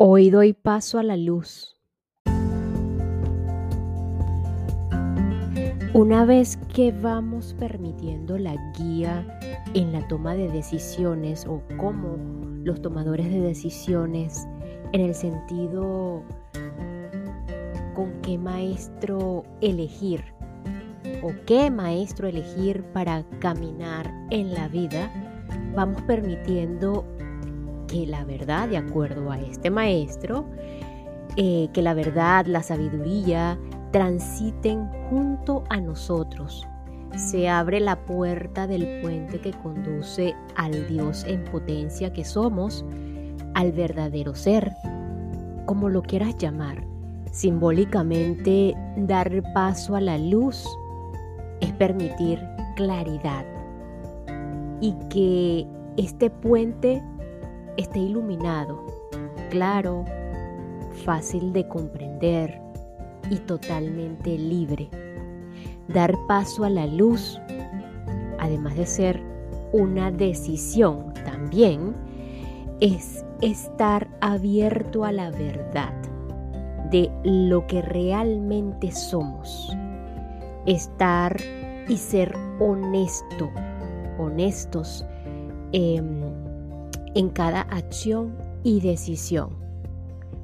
Hoy doy paso a la luz. Una vez que vamos permitiendo la guía en la toma de decisiones o cómo los tomadores de decisiones en el sentido con qué maestro elegir o qué maestro elegir para caminar en la vida, vamos permitiendo que la verdad, de acuerdo a este maestro, eh, que la verdad, la sabiduría transiten junto a nosotros. Se abre la puerta del puente que conduce al Dios en potencia que somos, al verdadero ser, como lo quieras llamar. Simbólicamente, dar paso a la luz es permitir claridad y que este puente esté iluminado, claro, fácil de comprender y totalmente libre. Dar paso a la luz, además de ser una decisión también, es estar abierto a la verdad de lo que realmente somos. Estar y ser honesto, honestos. Eh, en cada acción y decisión.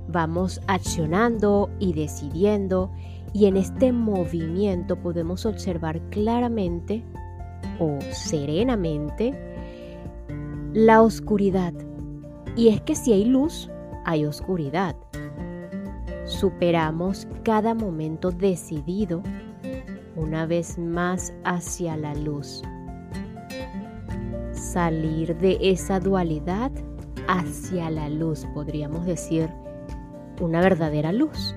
Vamos accionando y decidiendo y en este movimiento podemos observar claramente o serenamente la oscuridad. Y es que si hay luz, hay oscuridad. Superamos cada momento decidido una vez más hacia la luz salir de esa dualidad hacia la luz, podríamos decir, una verdadera luz.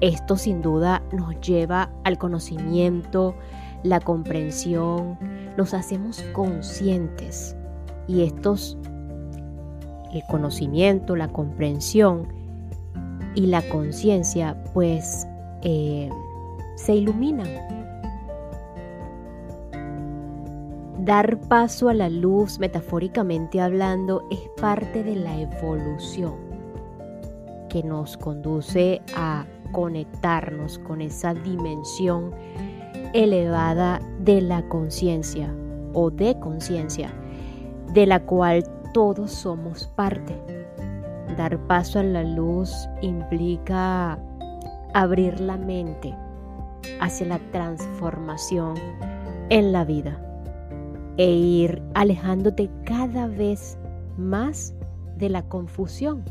Esto sin duda nos lleva al conocimiento, la comprensión, nos hacemos conscientes y estos, el conocimiento, la comprensión y la conciencia, pues eh, se iluminan Dar paso a la luz, metafóricamente hablando, es parte de la evolución que nos conduce a conectarnos con esa dimensión elevada de la conciencia o de conciencia, de la cual todos somos parte. Dar paso a la luz implica abrir la mente hacia la transformación en la vida e ir alejándote cada vez más de la confusión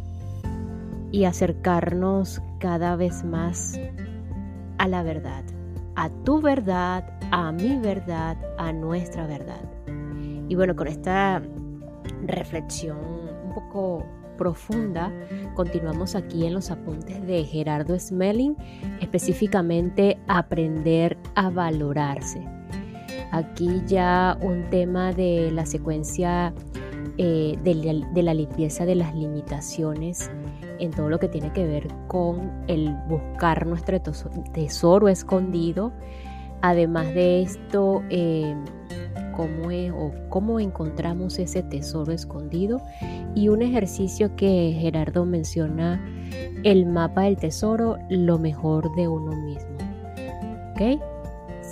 y acercarnos cada vez más a la verdad, a tu verdad, a mi verdad, a nuestra verdad. Y bueno, con esta reflexión un poco profunda, continuamos aquí en los apuntes de Gerardo Smelling, específicamente aprender a valorarse. Aquí ya un tema de la secuencia eh, de, la, limpieza de las limitaciones en todo lo que tiene que ver con el buscar nuestro tesoro escondido. Además de esto, eh, cómo, o cómo encontramos ese tesoro escondido y un ejercicio que Gerardo menciona, el mapa del tesoro, lo mejor de uno mismo. ¿Ok?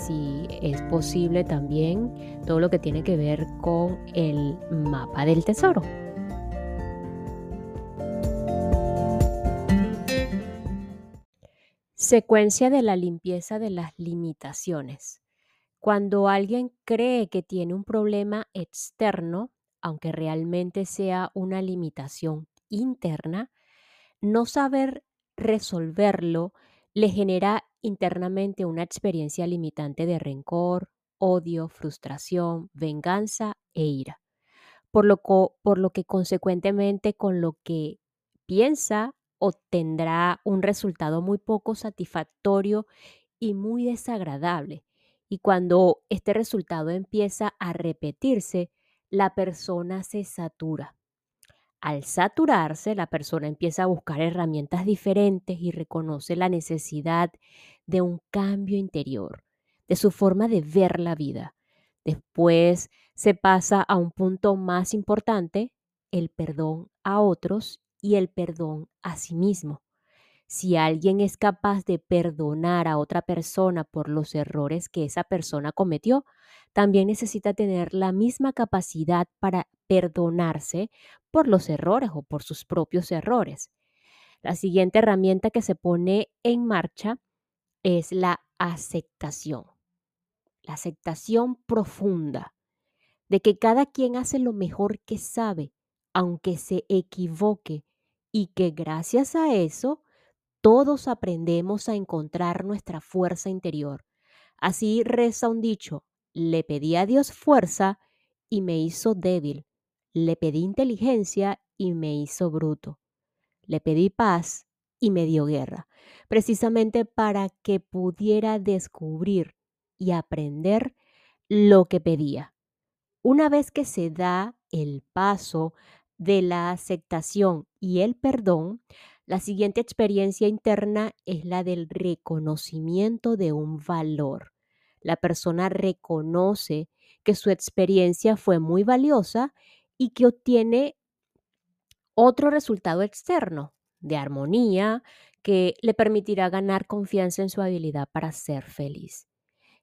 Si es posible también todo lo que tiene que ver con el mapa del tesoro. Secuencia de la limpieza de las limitaciones. Cuando alguien cree que tiene un problema externo, aunque realmente sea una limitación interna, no saber resolverlo le genera internamente una experiencia limitante de rencor, odio, frustración, venganza e ira. por lo, por lo que consecuentemente con lo que piensa obtendrá un resultado muy poco satisfactorio y muy desagradable. Y cuando este resultado empieza a repetirse, la persona se satura. Al saturarse, la persona empieza a buscar herramientas diferentes y reconoce la necesidad de un cambio interior, de su forma de ver la vida. Después se pasa a un punto más importante, el perdón a otros y el perdón a sí mismo. Si alguien es capaz de perdonar a otra persona por los errores que esa persona cometió, también necesita tener la misma capacidad para perdonarse por los errores o por sus propios errores. La siguiente herramienta que se pone en marcha es la aceptación. La aceptación profunda de que cada quien hace lo mejor que sabe, aunque se equivoque, y que gracias a eso todos aprendemos a encontrar nuestra fuerza interior. Así reza un dicho, le pedí a Dios fuerza y me hizo débil, le pedí inteligencia y me hizo bruto, le pedí paz y me dio guerra, precisamente para que pudiera descubrir y aprender lo que pedía. Una vez que se da el paso de la aceptación y el perdón, la siguiente experiencia interna es la del reconocimiento de un valor. La persona reconoce que su experiencia fue muy valiosa y que obtiene otro resultado externo de armonía que le permitirá ganar confianza en su habilidad para ser feliz.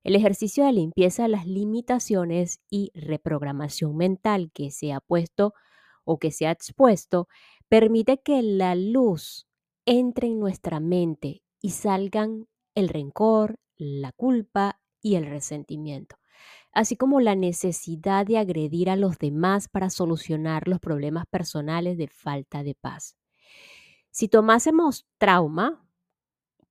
El ejercicio de limpieza de las limitaciones y reprogramación mental que se ha puesto o que se ha expuesto permite que la luz entre en nuestra mente y salgan el rencor, la culpa y el resentimiento, así como la necesidad de agredir a los demás para solucionar los problemas personales de falta de paz. Si tomásemos trauma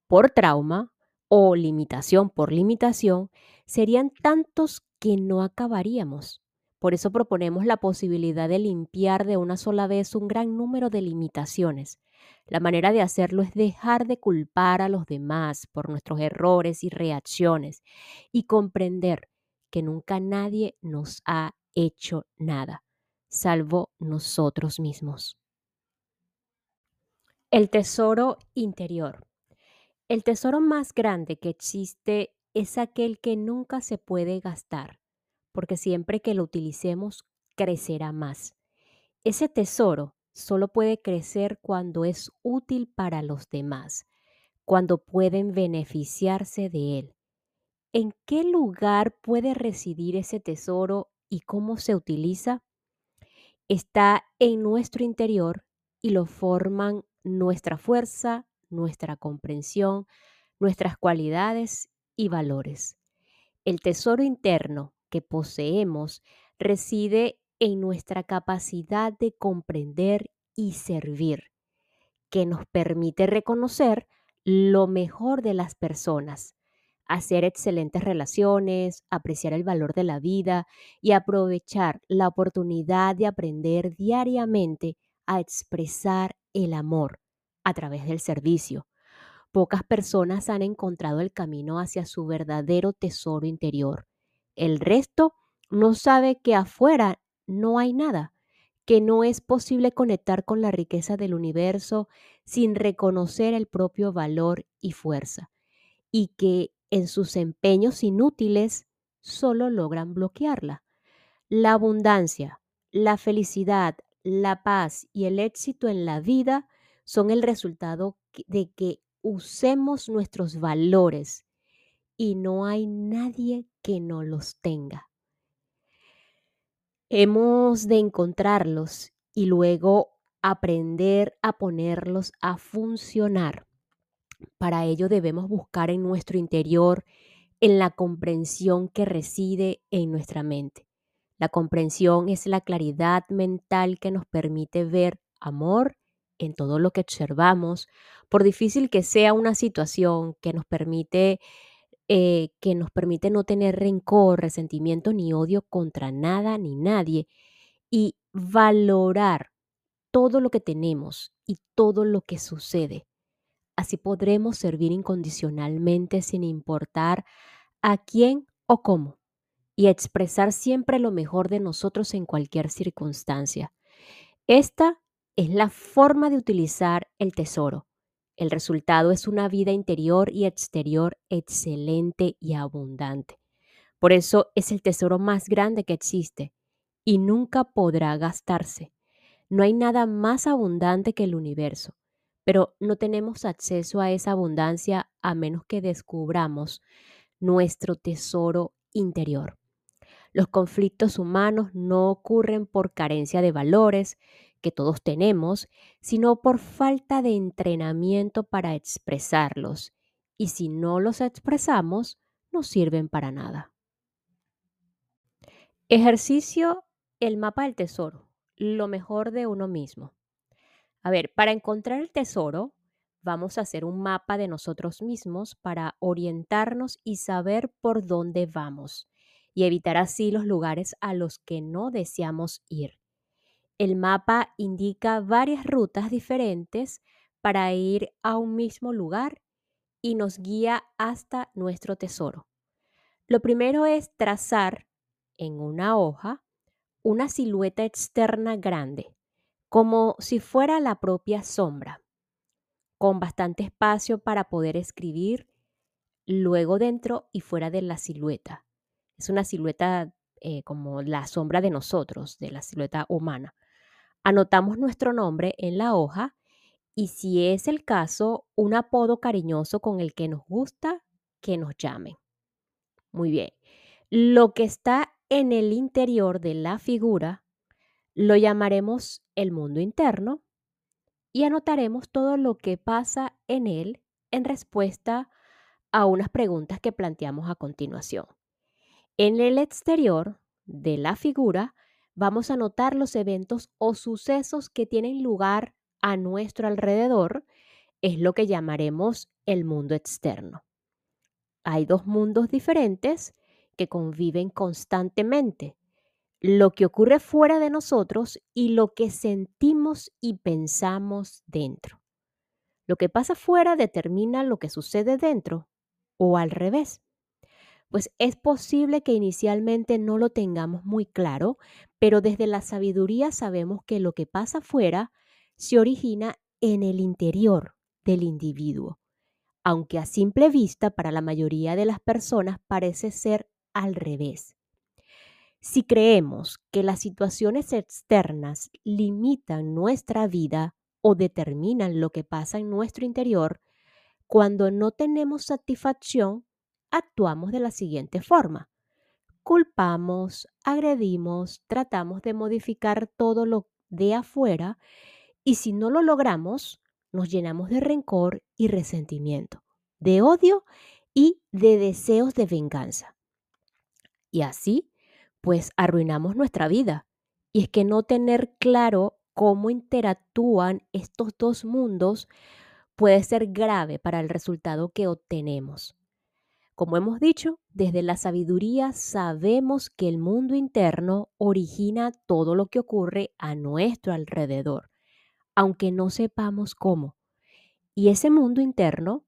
por trauma, o limitación por limitación serían tantos que no acabaríamos. Por eso proponemos la posibilidad de limpiar de una sola vez un gran número de limitaciones. La manera de hacerlo es dejar de culpar a los demás por nuestros errores y reacciones y comprender que nunca nadie nos ha hecho nada, salvo nosotros mismos. El tesoro interior. El tesoro más grande que existe es aquel que nunca se puede gastar, porque siempre que lo utilicemos crecerá más. Ese tesoro solo puede crecer cuando es útil para los demás, cuando pueden beneficiarse de él. ¿En qué lugar puede residir ese tesoro y cómo se utiliza? Está en nuestro interior y lo forman nuestra fuerza, nuestra comprensión, nuestras cualidades y valores. El tesoro interno que poseemos reside en nuestra capacidad de comprender y servir, que nos permite reconocer lo mejor de las personas, hacer excelentes relaciones, apreciar el valor de la vida y aprovechar la oportunidad de aprender diariamente a expresar el amor a través del servicio. Pocas personas han encontrado el camino hacia su verdadero tesoro interior. El resto no sabe que afuera no hay nada, que no es posible conectar con la riqueza del universo sin reconocer el propio valor y fuerza, y que en sus empeños inútiles solo logran bloquearla. La abundancia, la felicidad, la paz y el éxito en la vida son el resultado de que usemos nuestros valores y no hay nadie que no los tenga. Hemos de encontrarlos y luego aprender a ponerlos a funcionar. Para ello debemos buscar en nuestro interior, en la comprensión que reside en nuestra mente. La comprensión es la claridad mental que nos permite ver amor en todo lo que observamos, por difícil que sea una situación que nos permite eh, que nos permite no tener rencor, resentimiento ni odio contra nada ni nadie y valorar todo lo que tenemos y todo lo que sucede. Así podremos servir incondicionalmente sin importar a quién o cómo y expresar siempre lo mejor de nosotros en cualquier circunstancia. Esta es la forma de utilizar el tesoro. El resultado es una vida interior y exterior excelente y abundante. Por eso es el tesoro más grande que existe y nunca podrá gastarse. No hay nada más abundante que el universo, pero no tenemos acceso a esa abundancia a menos que descubramos nuestro tesoro interior. Los conflictos humanos no ocurren por carencia de valores que todos tenemos, sino por falta de entrenamiento para expresarlos. Y si no los expresamos, no sirven para nada. Ejercicio el mapa del tesoro, lo mejor de uno mismo. A ver, para encontrar el tesoro, vamos a hacer un mapa de nosotros mismos para orientarnos y saber por dónde vamos y evitar así los lugares a los que no deseamos ir. El mapa indica varias rutas diferentes para ir a un mismo lugar y nos guía hasta nuestro tesoro. Lo primero es trazar en una hoja una silueta externa grande, como si fuera la propia sombra, con bastante espacio para poder escribir luego dentro y fuera de la silueta. Es una silueta eh, como la sombra de nosotros, de la silueta humana. Anotamos nuestro nombre en la hoja y si es el caso, un apodo cariñoso con el que nos gusta que nos llamen. Muy bien. Lo que está en el interior de la figura lo llamaremos el mundo interno y anotaremos todo lo que pasa en él en respuesta a unas preguntas que planteamos a continuación. En el exterior de la figura vamos a anotar los eventos o sucesos que tienen lugar a nuestro alrededor, es lo que llamaremos el mundo externo. Hay dos mundos diferentes que conviven constantemente. Lo que ocurre fuera de nosotros y lo que sentimos y pensamos dentro. Lo que pasa fuera determina lo que sucede dentro o al revés. Pues es posible que inicialmente no lo tengamos muy claro, pero desde la sabiduría sabemos que lo que pasa fuera se origina en el interior del individuo, aunque a simple vista para la mayoría de las personas parece ser al revés. Si creemos que las situaciones externas limitan nuestra vida o determinan lo que pasa en nuestro interior, cuando no tenemos satisfacción, actuamos de la siguiente forma. Culpamos, agredimos, tratamos de modificar todo lo de afuera y si no lo logramos, nos llenamos de rencor y resentimiento, de odio y de deseos de venganza. Y así, pues arruinamos nuestra vida. Y es que no tener claro cómo interactúan estos dos mundos puede ser grave para el resultado que obtenemos. Como hemos dicho, desde la sabiduría sabemos que el mundo interno origina todo lo que ocurre a nuestro alrededor, aunque no sepamos cómo. Y ese mundo interno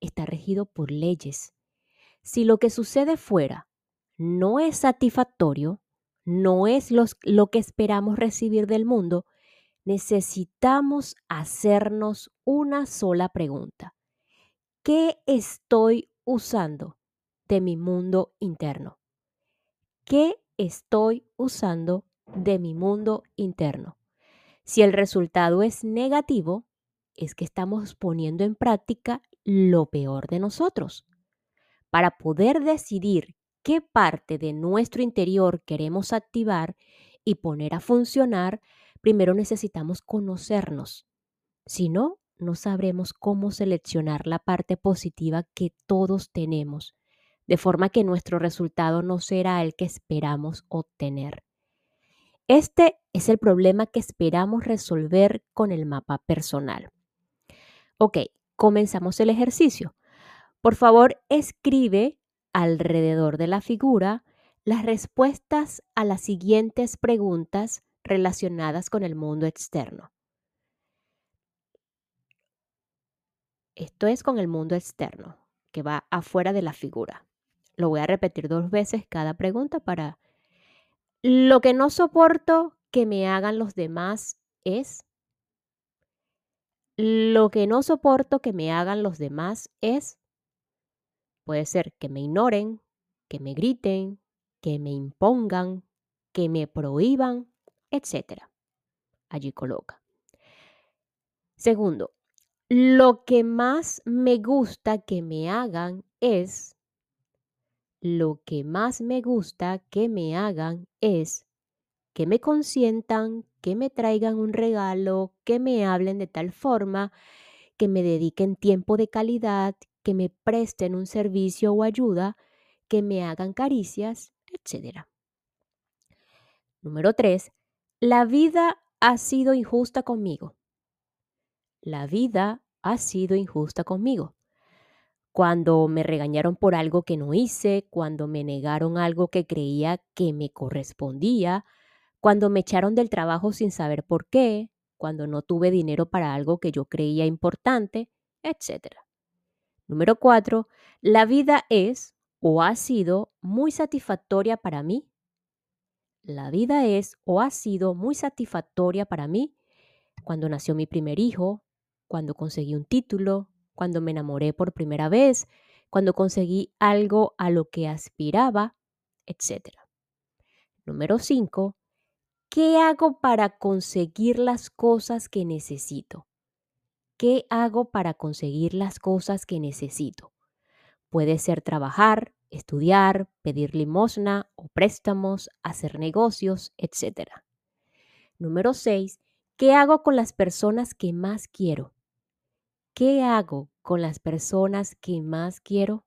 está regido por leyes. Si lo que sucede fuera no es satisfactorio, no es lo que esperamos recibir del mundo, necesitamos hacernos una sola pregunta. ¿Qué estoy usando de mi mundo interno? ¿Qué estoy usando de mi mundo interno? Si el resultado es negativo, es que estamos poniendo en práctica lo peor de nosotros. Para poder decidir qué parte de nuestro interior queremos activar y poner a funcionar, primero necesitamos conocernos. Si no, no sabremos cómo seleccionar la parte positiva que todos tenemos, de forma que nuestro resultado no será el que esperamos obtener. Este es el problema que esperamos resolver con el mapa personal. Ok, comenzamos el ejercicio. Por favor, escribe alrededor de la figura las respuestas a las siguientes preguntas relacionadas con el mundo externo. Esto es con el mundo externo, que va afuera de la figura. Lo voy a repetir dos veces cada pregunta para... Lo que no soporto que me hagan los demás es... Lo que no soporto que me hagan los demás es... Puede ser que me ignoren, que me griten, que me impongan, que me prohíban, etc. Allí coloca. Segundo, lo que más me gusta que me hagan es, lo que más me gusta que me hagan es que me consientan, que me traigan un regalo, que me hablen de tal forma, que me dediquen tiempo de calidad, que me presten un servicio o ayuda, que me hagan caricias, etc. Número 3. La vida ha sido injusta conmigo. La vida ha sido injusta conmigo. Cuando me regañaron por algo que no hice, cuando me negaron algo que creía que me correspondía, cuando me echaron del trabajo sin saber por qué, cuando no tuve dinero para algo que yo creía importante, etc. Número 4. La vida es o ha sido muy satisfactoria para mí. La vida es o ha sido muy satisfactoria para mí cuando nació mi primer hijo, cuando conseguí un título, cuando me enamoré por primera vez, cuando conseguí algo a lo que aspiraba, etc. Número 5. ¿Qué hago para conseguir las cosas que necesito? ¿Qué hago para conseguir las cosas que necesito? Puede ser trabajar, estudiar, pedir limosna o préstamos, hacer negocios, etc. Número 6. ¿Qué hago con las personas que más quiero? ¿Qué hago con las personas que más quiero?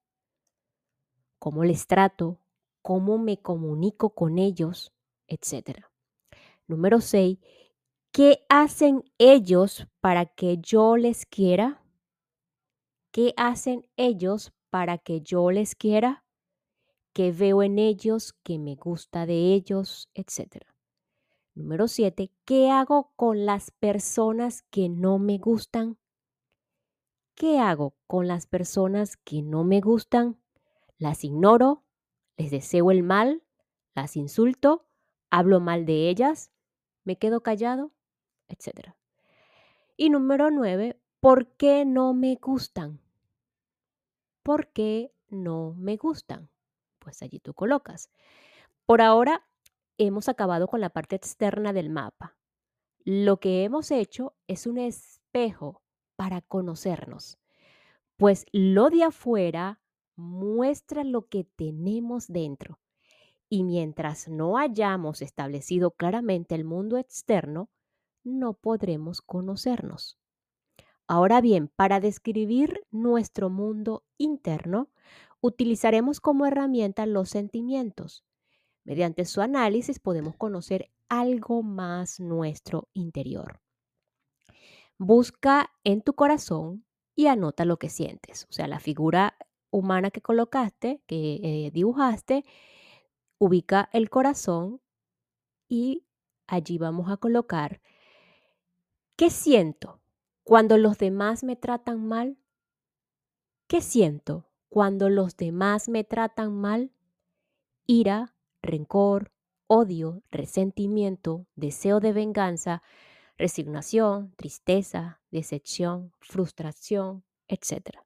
¿Cómo les trato? ¿Cómo me comunico con ellos? Etcétera. Número 6. ¿Qué hacen ellos para que yo les quiera? ¿Qué hacen ellos para que yo les quiera? ¿Qué veo en ellos? ¿Qué me gusta de ellos? Etcétera. Número 7. ¿Qué hago con las personas que no me gustan? ¿Qué hago con las personas que no me gustan? Las ignoro, les deseo el mal, las insulto, hablo mal de ellas, me quedo callado, etc. Y número nueve, ¿por qué no me gustan? ¿Por qué no me gustan? Pues allí tú colocas. Por ahora hemos acabado con la parte externa del mapa. Lo que hemos hecho es un espejo para conocernos, pues lo de afuera muestra lo que tenemos dentro. Y mientras no hayamos establecido claramente el mundo externo, no podremos conocernos. Ahora bien, para describir nuestro mundo interno, utilizaremos como herramienta los sentimientos. Mediante su análisis podemos conocer algo más nuestro interior. Busca en tu corazón y anota lo que sientes. O sea, la figura humana que colocaste, que eh, dibujaste, ubica el corazón y allí vamos a colocar ¿qué siento cuando los demás me tratan mal? ¿Qué siento cuando los demás me tratan mal? Ira, rencor, odio, resentimiento, deseo de venganza, resignación, tristeza, decepción, frustración, etc.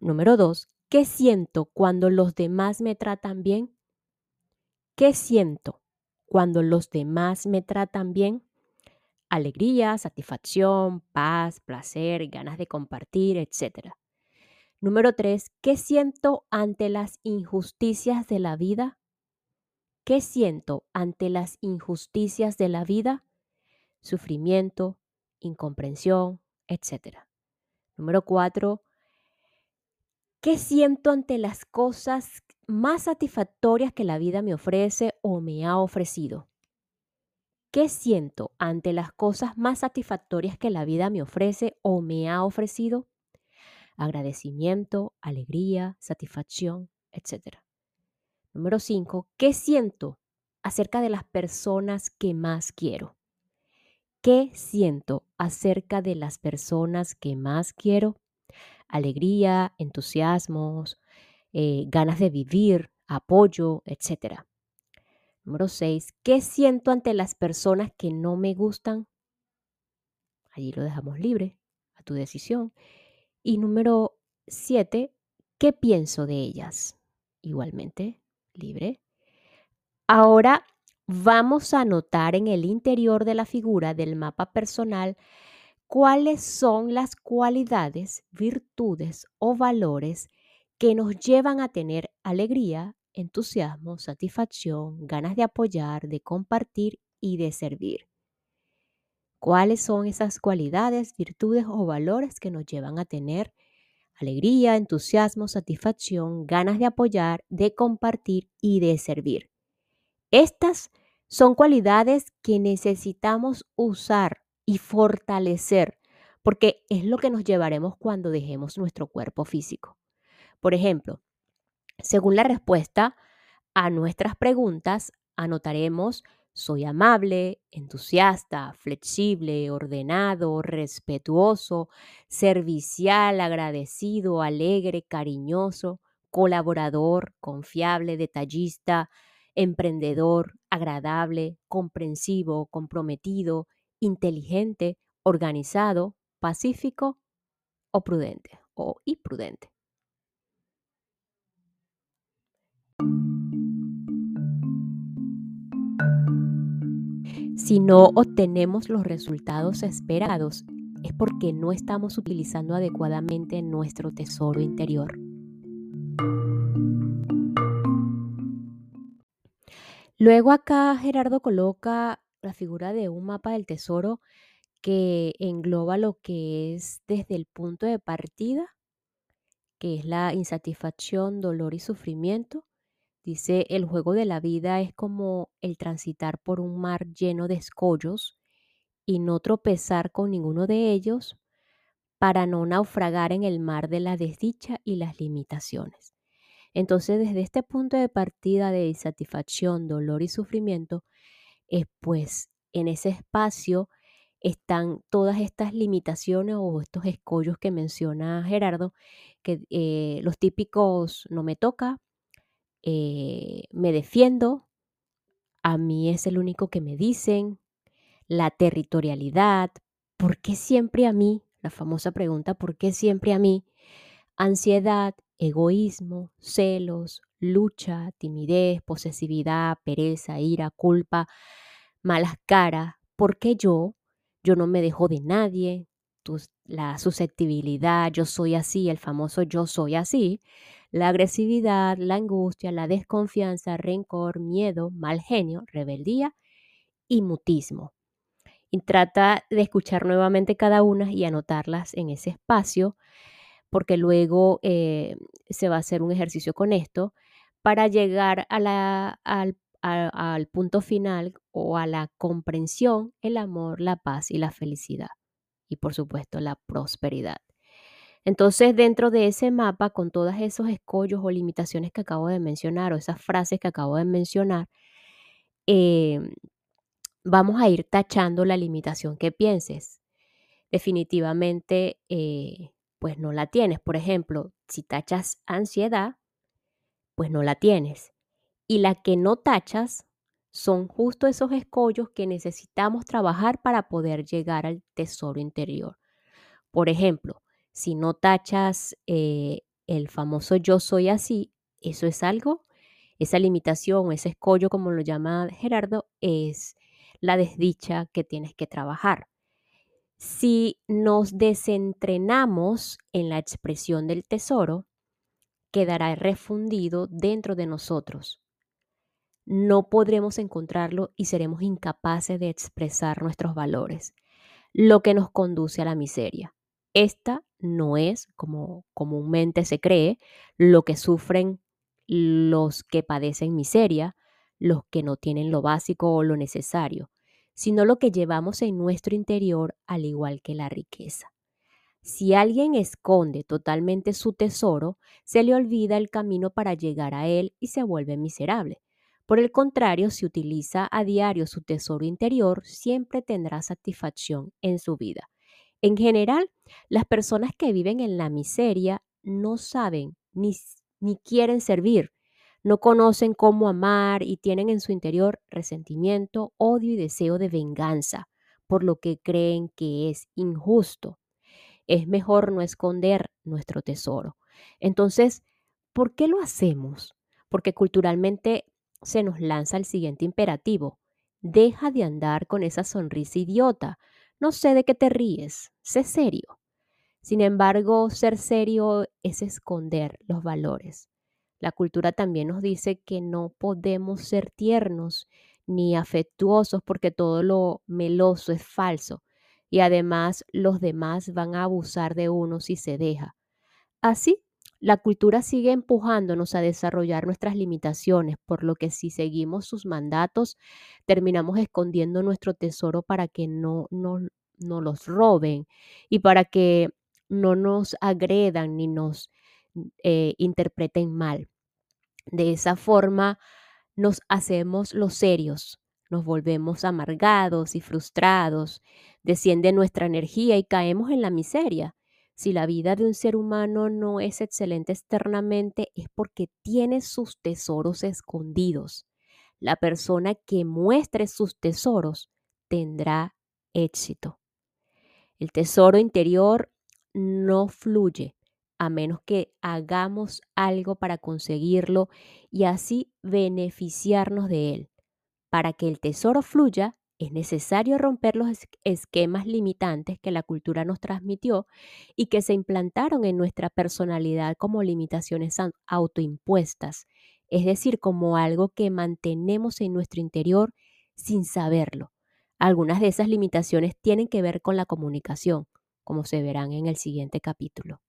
Número dos, ¿qué siento cuando los demás me tratan bien? ¿Qué siento cuando los demás me tratan bien? Alegría, satisfacción, paz, placer, ganas de compartir, etc. Número tres, ¿qué siento ante las injusticias de la vida? ¿Qué siento ante las injusticias de la vida? Sufrimiento, incomprensión, etc. Número cuatro, ¿qué siento ante las cosas más satisfactorias que la vida me ofrece o me ha ofrecido? ¿Qué siento ante las cosas más satisfactorias que la vida me ofrece o me ha ofrecido? Agradecimiento, alegría, satisfacción, etc. Número 5. ¿Qué siento acerca de las personas que más quiero. ¿Qué siento acerca de las personas que más quiero? Alegría, entusiasmos, eh, ganas de vivir, apoyo, etc. Número 6. ¿Qué siento ante las personas que no me gustan? Allí lo dejamos libre, a tu decisión. Y número 7. ¿Qué pienso de ellas? Igualmente, libre. Ahora vamos a anotar en el interior de la figura del mapa personal cuáles son las cualidades, virtudes o valores que nos llevan a tener alegría, entusiasmo, satisfacción, ganas de apoyar, de compartir y de servir. ¿Cuáles son esas cualidades, virtudes o valores que nos llevan a tener alegría, entusiasmo, satisfacción, ganas de apoyar, de compartir y de servir? Estas son cualidades que necesitamos usar y fortalecer porque es lo que nos llevaremos cuando dejemos nuestro cuerpo físico. Por ejemplo, según la respuesta a nuestras preguntas, anotaremos soy amable, entusiasta, flexible, ordenado, respetuoso, servicial, agradecido, alegre, cariñoso, colaborador, confiable, detallista, emprendedor, agradable, comprensivo, comprometido, inteligente, organizado, pacífico o prudente o imprudente. Si no obtenemos los resultados esperados, es porque no estamos utilizando adecuadamente nuestro tesoro interior. Luego acá Gerardo coloca la figura de un mapa del tesoro que engloba lo que es desde el punto de partida, que es la insatisfacción, dolor y sufrimiento. Dice, el juego de la vida es como el transitar por un mar lleno de escollos y no tropezar con ninguno de ellos para no naufragar en el mar de la desdicha y las limitaciones. Entonces, desde este punto de partida de insatisfacción, dolor y sufrimiento, es pues en ese espacio están todas estas limitaciones o estos escollos que menciona Gerardo, que eh, los típicos no me toca, eh, me defiendo, a mí es el único que me dicen, la territorialidad, ¿por qué siempre a mí? La famosa pregunta, ¿por qué siempre a mí? Ansiedad, egoísmo, celos, lucha, timidez, posesividad, pereza, ira, culpa, malas caras. ¿Por qué yo? Yo no me dejo de nadie. la susceptibilidad, yo soy así, el famoso yo soy así. La agresividad, la angustia, la desconfianza, rencor, miedo, mal genio, rebeldía y mutismo. Y trata de escuchar nuevamente cada una y anotarlas en ese espacio porque luego eh, se va a hacer un ejercicio con esto para llegar al, punto final o a la comprensión, el amor, la paz y la felicidad. Y por supuesto la prosperidad. Entonces, dentro de ese mapa, con todos esos escollos o limitaciones que acabo de mencionar, o esas frases que acabo de mencionar, em, vamos a ir tachando la limitación que pienses. Definitivamente, eh, pues no la tienes. Por ejemplo, si tachas ansiedad, pues no la tienes. Y la que no tachas son justo esos escollos que necesitamos trabajar para poder llegar al tesoro interior. Por ejemplo, si no tachas eh, el famoso yo soy así, eso es algo, esa limitación, ese escollo, como lo llama Gerardo, es la desdicha que tienes que trabajar. Si nos desentrenamos en la expresión del tesoro, quedará refundido dentro de nosotros. No podremos encontrarlo y seremos incapaces de expresar nuestros valores, lo que nos conduce a la miseria. Esta no es, como comúnmente se cree, lo que sufren los que padecen miseria, los que no tienen lo básico o lo necesario, sino lo que llevamos en nuestro interior al igual que la riqueza. Si alguien esconde totalmente su tesoro, se le olvida el camino para llegar a él y se vuelve miserable, Por el contrario, si utiliza a diario su tesoro interior, siempre tendrá satisfacción en su vida. En general, las personas que viven en la miseria no saben ni, ni quieren servir, no conocen cómo amar y tienen en su interior resentimiento, odio y deseo de venganza, por lo que creen que es injusto. Es mejor no esconder nuestro tesoro. Entonces, ¿por qué lo hacemos? Porque culturalmente se nos lanza el siguiente imperativo. Deja de andar con esa sonrisa idiota. No sé de qué te ríes. Sé serio. Sin embargo, ser serio es esconder los valores. La cultura también nos dice que no podemos ser tiernos ni afectuosos porque todo lo meloso es falso y además los demás van a abusar de uno si se deja. Así, la cultura sigue empujándonos a desarrollar nuestras limitaciones, por lo que si seguimos sus mandatos, terminamos escondiendo nuestro tesoro para que no, no, no los roben y para que no nos agredan ni nos eh, interpreten mal. De esa forma nos hacemos los serios, nos volvemos amargados y frustrados, desciende nuestra energía y caemos en la miseria. Si la vida de un ser humano no es excelente externamente es porque tiene sus tesoros escondidos. La persona que muestre sus tesoros tendrá éxito. El tesoro interior no fluye a menos que hagamos algo para conseguirlo y así beneficiarnos de él. Para que el tesoro fluya, es necesario romper los esquemas limitantes que la cultura nos transmitió y que se implantaron en nuestra personalidad como limitaciones autoimpuestas, es decir, como algo que mantenemos en nuestro interior sin saberlo. Algunas de esas limitaciones tienen que ver con la comunicación, como se verán en el siguiente capítulo.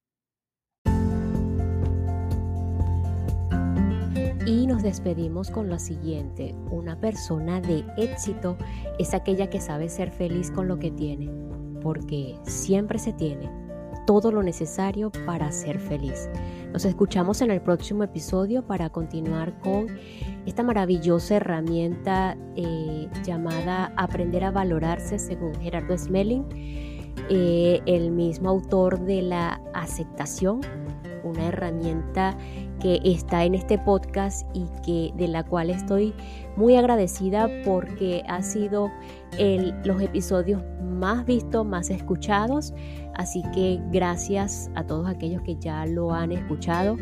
Y nos despedimos con lo siguiente. Una persona de éxito es aquella que sabe ser feliz con lo que tiene, porque siempre se tiene todo lo necesario para ser feliz. Nos escuchamos en el próximo episodio para continuar con esta maravillosa herramienta eh, llamada Aprender a valorarse según Gerardo Smelling, eh, el mismo autor de la aceptación, una herramienta que está en este podcast y que de la cual estoy muy agradecida porque ha sido los episodios más vistos, más escuchados. Así que gracias a todos aquellos que ya lo han escuchado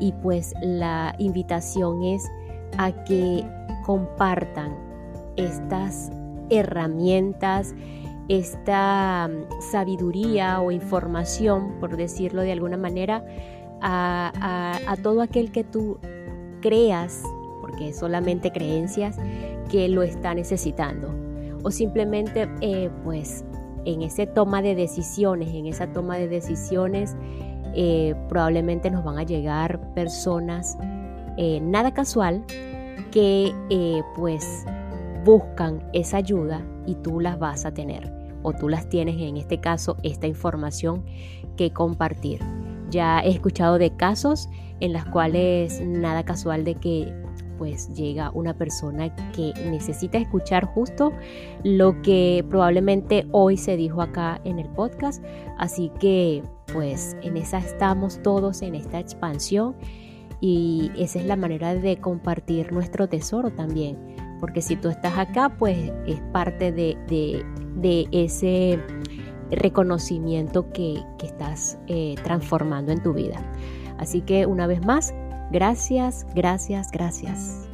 y pues la invitación es a que compartan estas herramientas, esta mm, sabiduría o información, por decirlo de alguna manera, a, todo aquel que tú creas, porque solamente creencias, que lo está necesitando. O simplemente, eh, pues, en esa toma de decisiones, en esa toma de decisiones, eh, probablemente nos van a llegar personas eh, nada casual que pues buscan esa ayuda y tú las vas a tener o tú las tienes en este caso esta información que compartir. Ya he escuchado de casos en los cuales nada casual de que pues llega una persona que necesita escuchar justo lo que probablemente hoy se dijo acá en el podcast. Así que pues en esa estamos todos, en esta expansión y esa es la manera de compartir nuestro tesoro también. Porque si tú estás acá, pues es parte de, de ese reconocimiento que, estás eh, transformando en tu vida. Así que una vez más, gracias, gracias, gracias.